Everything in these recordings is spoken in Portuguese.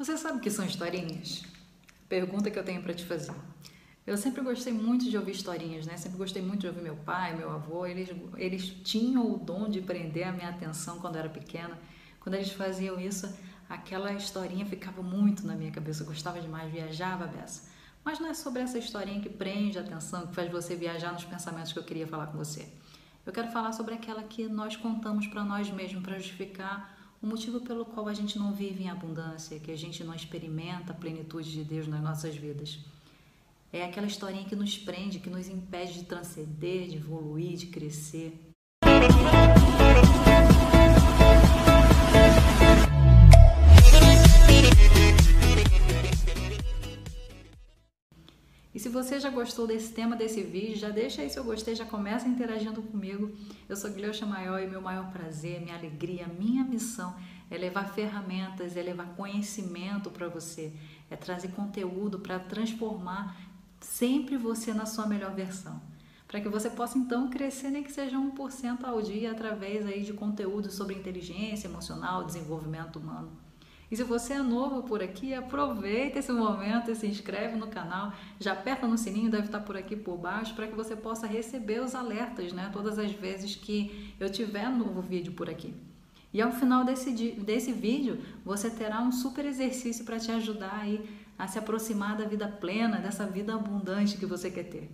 Você sabe o que são historinhas? Pergunta que eu tenho para te fazer. Eu sempre gostei muito de ouvir historinhas, né? Sempre gostei muito de ouvir meu pai, meu avô. Eles, eles tinham o dom de prender a minha atenção quando eu era pequena. Quando eles faziam isso, aquela historinha ficava muito na minha cabeça. Eu gostava demais, viajava beça. Mas não é sobre essa historinha que prende a atenção, que faz você viajar nos pensamentos que eu queria falar com você. Eu quero falar sobre aquela que nós contamos para nós mesmos para justificar o motivo pelo qual a gente não vive em abundância, que a gente não experimenta a plenitude de Deus nas nossas vidas. É aquela historinha que nos prende, que nos impede de transcender, de evoluir, de crescer. Você já gostou desse tema, desse vídeo, já deixa aí seu gostei, já começa interagindo comigo. Eu sou Gleucha Maior e meu maior prazer, minha alegria, minha missão é levar ferramentas, é levar conhecimento para você, é trazer conteúdo para transformar sempre você na sua melhor versão. Para que você possa então crescer nem que seja 1% ao dia através aí de conteúdo sobre inteligência emocional, desenvolvimento humano. E se você é novo por aqui, aproveita esse momento e se inscreve no canal, já aperta no sininho, deve estar por aqui por baixo, para que você possa receber os alertas, né? Todas as vezes que eu tiver novo vídeo por aqui. E ao final desse, desse vídeo, você terá um super exercício para te ajudar aí a se aproximar da vida plena, dessa vida abundante que você quer ter.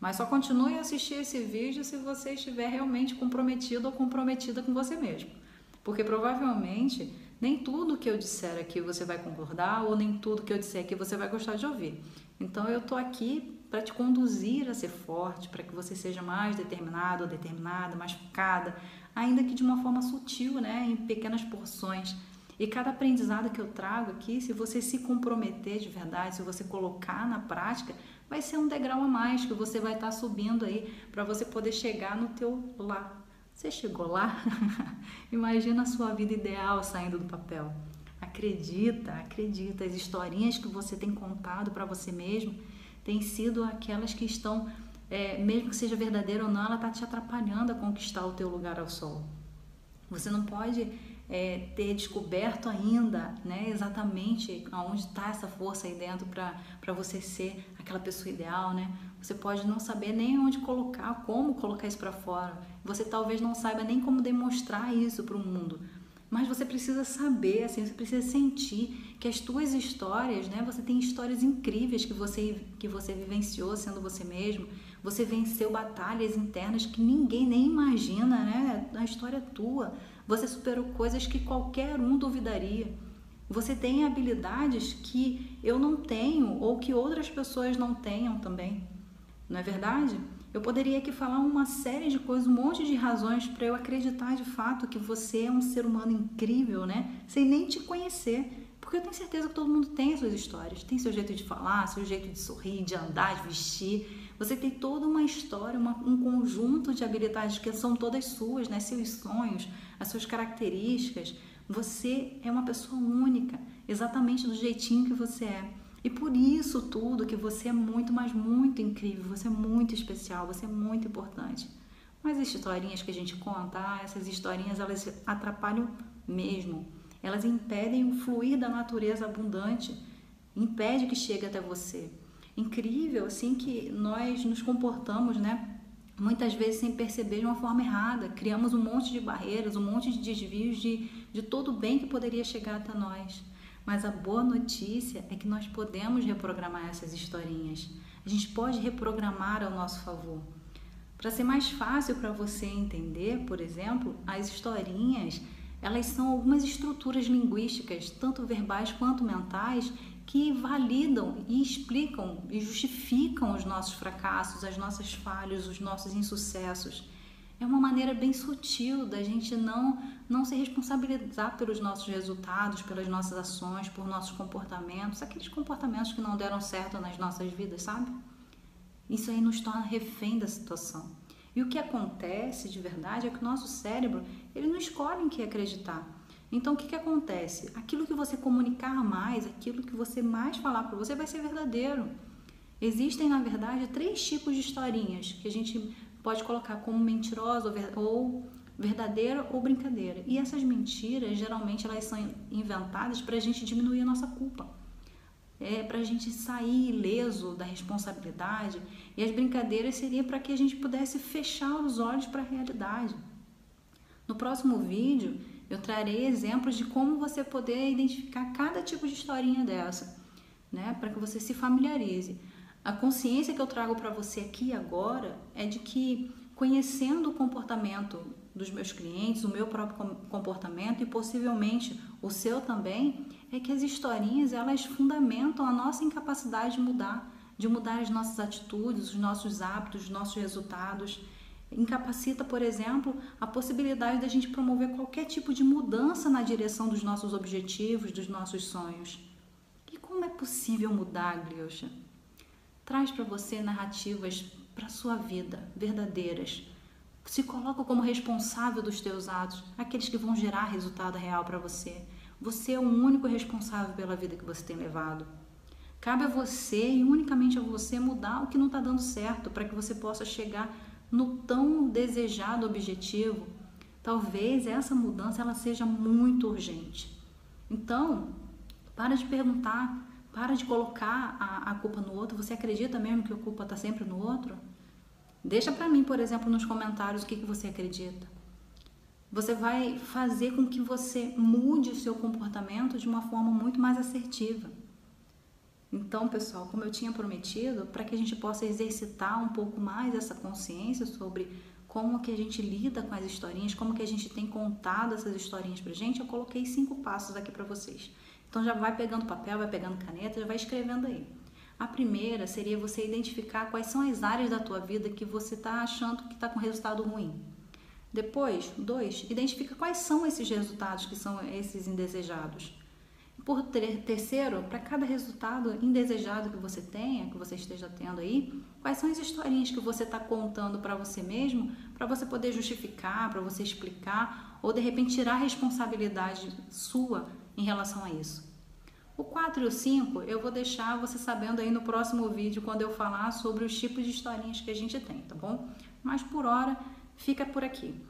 Mas só continue a assistir esse vídeo se você estiver realmente comprometido ou comprometida com você mesmo. Porque provavelmente nem tudo que eu disser aqui você vai concordar ou nem tudo que eu disser aqui você vai gostar de ouvir. Então eu tô aqui para te conduzir a ser forte, para que você seja mais determinado ou determinada, mais focada, ainda que de uma forma sutil, né, em pequenas porções. E cada aprendizado que eu trago aqui, se você se comprometer de verdade, se você colocar na prática, vai ser um degrau a mais que você vai estar tá subindo aí para você poder chegar no teu lá, você chegou lá? Imagina a sua vida ideal saindo do papel. Acredita, acredita, as historinhas que você tem contado para você mesmo têm sido aquelas que estão, é, mesmo que seja verdadeira ou não, ela está te atrapalhando a conquistar o teu lugar ao sol. Você não pode é, ter descoberto ainda né, exatamente aonde está essa força aí dentro para você ser aquela pessoa ideal, né? Você pode não saber nem onde colocar, como colocar isso para fora. Você talvez não saiba nem como demonstrar isso para o mundo. Mas você precisa saber, assim, você precisa sentir que as tuas histórias, né? Você tem histórias incríveis que você que você vivenciou sendo você mesmo. Você venceu batalhas internas que ninguém nem imagina, né? A história é tua. Você superou coisas que qualquer um duvidaria. Você tem habilidades que eu não tenho ou que outras pessoas não tenham também. Não é verdade? Eu poderia aqui falar uma série de coisas, um monte de razões para eu acreditar de fato que você é um ser humano incrível, né? Sem nem te conhecer. Porque eu tenho certeza que todo mundo tem as suas histórias, tem seu jeito de falar, seu jeito de sorrir, de andar, de vestir. Você tem toda uma história, uma, um conjunto de habilidades que são todas suas, né? Seus sonhos, as suas características. Você é uma pessoa única, exatamente do jeitinho que você é. E por isso tudo que você é muito, mas muito incrível, você é muito especial, você é muito importante. Mas as historinhas que a gente conta, ah, essas historinhas elas atrapalham mesmo. Elas impedem o fluir da natureza abundante, impede que chegue até você. Incrível assim que nós nos comportamos, né? Muitas vezes sem perceber de uma forma errada. Criamos um monte de barreiras, um monte de desvios de, de todo o bem que poderia chegar até nós. Mas a boa notícia é que nós podemos reprogramar essas historinhas. A gente pode reprogramar ao nosso favor. Para ser mais fácil para você entender, por exemplo, as historinhas, elas são algumas estruturas linguísticas, tanto verbais quanto mentais, que validam e explicam e justificam os nossos fracassos, as nossas falhas, os nossos insucessos é uma maneira bem sutil da gente não, não se responsabilizar pelos nossos resultados, pelas nossas ações, por nossos comportamentos, aqueles comportamentos que não deram certo nas nossas vidas, sabe? Isso aí nos torna refém da situação. E o que acontece de verdade é que o nosso cérebro, ele não escolhe em que acreditar. Então, o que, que acontece? Aquilo que você comunicar mais, aquilo que você mais falar para você vai ser verdadeiro. Existem, na verdade, três tipos de historinhas que a gente pode colocar como mentirosa ou verdadeira ou brincadeira. E essas mentiras, geralmente, elas são inventadas para a gente diminuir a nossa culpa. É para a gente sair ileso da responsabilidade. E as brincadeiras seriam para que a gente pudesse fechar os olhos para a realidade. No próximo vídeo, eu trarei exemplos de como você poder identificar cada tipo de historinha dessa, né? Para que você se familiarize. A consciência que eu trago para você aqui agora é de que conhecendo o comportamento dos meus clientes, o meu próprio comportamento e possivelmente o seu também, é que as historinhas elas fundamentam a nossa incapacidade de mudar, de mudar as nossas atitudes, os nossos hábitos, os nossos resultados. Incapacita, por exemplo, a possibilidade da gente promover qualquer tipo de mudança na direção dos nossos objetivos, dos nossos sonhos. E como é possível mudar, Gliosha? Traz para você narrativas para sua vida verdadeiras se coloca como responsável dos teus atos, aqueles que vão gerar resultado real para você. Você é o único responsável pela vida que você tem levado. Cabe a você e unicamente a você mudar o que não está dando certo para que você possa chegar no tão desejado objetivo. Talvez essa mudança ela seja muito urgente. Então, para de perguntar, para de colocar a, a culpa no outro. Você acredita mesmo que a culpa está sempre no outro? Deixa para mim, por exemplo, nos comentários o que, que você acredita. Você vai fazer com que você mude o seu comportamento de uma forma muito mais assertiva. Então, pessoal, como eu tinha prometido, para que a gente possa exercitar um pouco mais essa consciência sobre como que a gente lida com as historinhas, como que a gente tem contado essas historinhas pra gente, eu coloquei cinco passos aqui para vocês. Então já vai pegando papel, vai pegando caneta, já vai escrevendo aí. A primeira seria você identificar quais são as áreas da tua vida que você está achando que está com resultado ruim. Depois, dois, identifica quais são esses resultados que são esses indesejados. Por ter, terceiro, para cada resultado indesejado que você tenha, que você esteja tendo aí, quais são as historinhas que você está contando para você mesmo, para você poder justificar, para você explicar, ou de repente tirar a responsabilidade sua em relação a isso. O 4 e o 5 eu vou deixar você sabendo aí no próximo vídeo quando eu falar sobre os tipos de historinhas que a gente tem, tá bom? Mas por hora fica por aqui.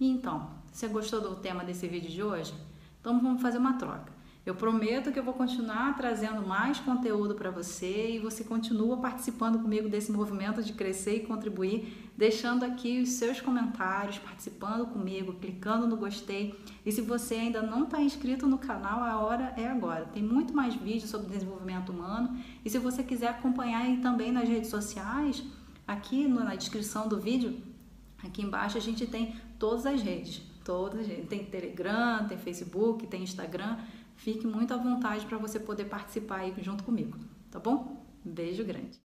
Então, você gostou do tema desse vídeo de hoje? Então vamos fazer uma troca. Eu prometo que eu vou continuar trazendo mais conteúdo para você e você continua participando comigo desse movimento de crescer e contribuir, deixando aqui os seus comentários, participando comigo, clicando no gostei. E se você ainda não está inscrito no canal, a hora é agora. Tem muito mais vídeos sobre desenvolvimento humano e se você quiser acompanhar aí também nas redes sociais, aqui na descrição do vídeo, aqui embaixo a gente tem todas as redes. Todas as redes. Tem Telegram, tem Facebook, tem Instagram. Fique muito à vontade para você poder participar aí junto comigo, tá bom? Beijo grande.